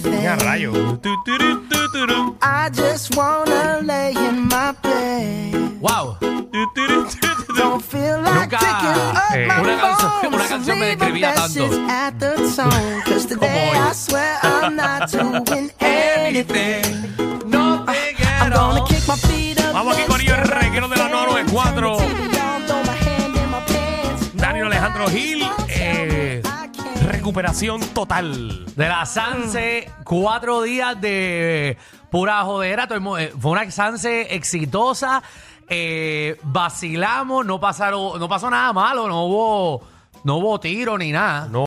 rayo. Tu, turu, tu, turu. I just wanna lay in my bed. Wow. Don't feel like Nunca, picking up eh, my una canción- una canción me describía tanto. message At the tone, 'cause today hoy. I swear I'm not doing anything. No te I'm gonna quiero. kick my feet up. Vamos aquí con ellos, el reguero de la 994. Danilo Alejandro Gil. Recuperación total. De la Sanse, cuatro días de pura jodera. eh, Fue una Sanse exitosa. eh, vacilamos, no pasaron, no pasó nada malo, no hubo, no hubo tiro ni nada. No